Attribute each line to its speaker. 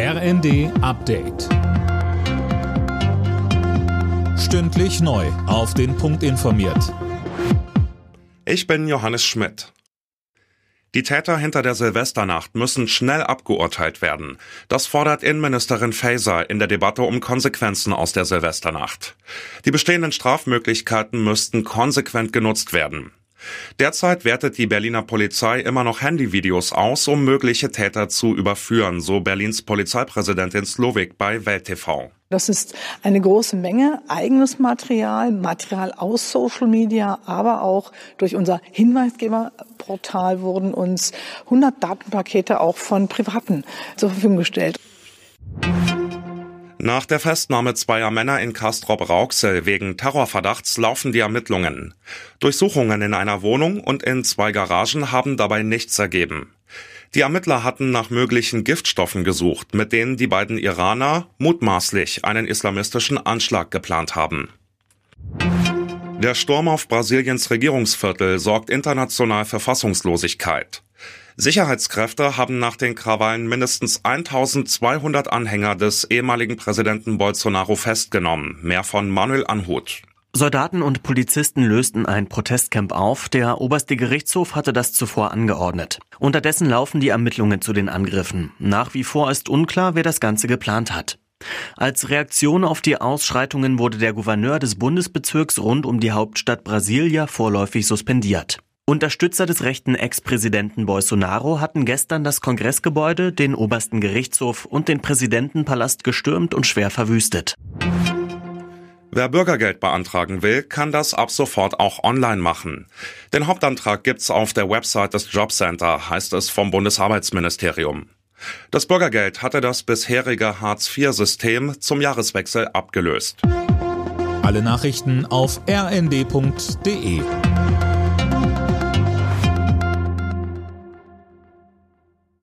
Speaker 1: RND Update. Stündlich neu. Auf den Punkt informiert.
Speaker 2: Ich bin Johannes Schmidt. Die Täter hinter der Silvesternacht müssen schnell abgeurteilt werden. Das fordert Innenministerin Faeser in der Debatte um Konsequenzen aus der Silvesternacht. Die bestehenden Strafmöglichkeiten müssten konsequent genutzt werden. Derzeit wertet die Berliner Polizei immer noch Handyvideos aus, um mögliche Täter zu überführen, so Berlins Polizeipräsidentin Slowik bei Welt TV.
Speaker 3: Das ist eine große Menge eigenes Material, Material aus Social Media, aber auch durch unser Hinweisgeberportal wurden uns 100 Datenpakete auch von Privaten zur Verfügung gestellt.
Speaker 2: Nach der Festnahme zweier Männer in Castrop-Rauxel wegen Terrorverdachts laufen die Ermittlungen. Durchsuchungen in einer Wohnung und in zwei Garagen haben dabei nichts ergeben. Die Ermittler hatten nach möglichen Giftstoffen gesucht, mit denen die beiden Iraner mutmaßlich einen islamistischen Anschlag geplant haben. Der Sturm auf Brasiliens Regierungsviertel sorgt international für Fassungslosigkeit. Sicherheitskräfte haben nach den Krawallen mindestens 1200 Anhänger des ehemaligen Präsidenten Bolsonaro festgenommen, mehr von Manuel Anhut.
Speaker 4: Soldaten und Polizisten lösten ein Protestcamp auf. Der oberste Gerichtshof hatte das zuvor angeordnet. Unterdessen laufen die Ermittlungen zu den Angriffen. Nach wie vor ist unklar, wer das Ganze geplant hat. Als Reaktion auf die Ausschreitungen wurde der Gouverneur des Bundesbezirks rund um die Hauptstadt Brasilia vorläufig suspendiert. Unterstützer des rechten Ex-Präsidenten Bolsonaro hatten gestern das Kongressgebäude, den obersten Gerichtshof und den Präsidentenpalast gestürmt und schwer verwüstet.
Speaker 2: Wer Bürgergeld beantragen will, kann das ab sofort auch online machen. Den Hauptantrag gibt's auf der Website des Jobcenter, heißt es vom Bundesarbeitsministerium. Das Bürgergeld hatte das bisherige Hartz-IV-System zum Jahreswechsel abgelöst.
Speaker 1: Alle Nachrichten auf rnd.de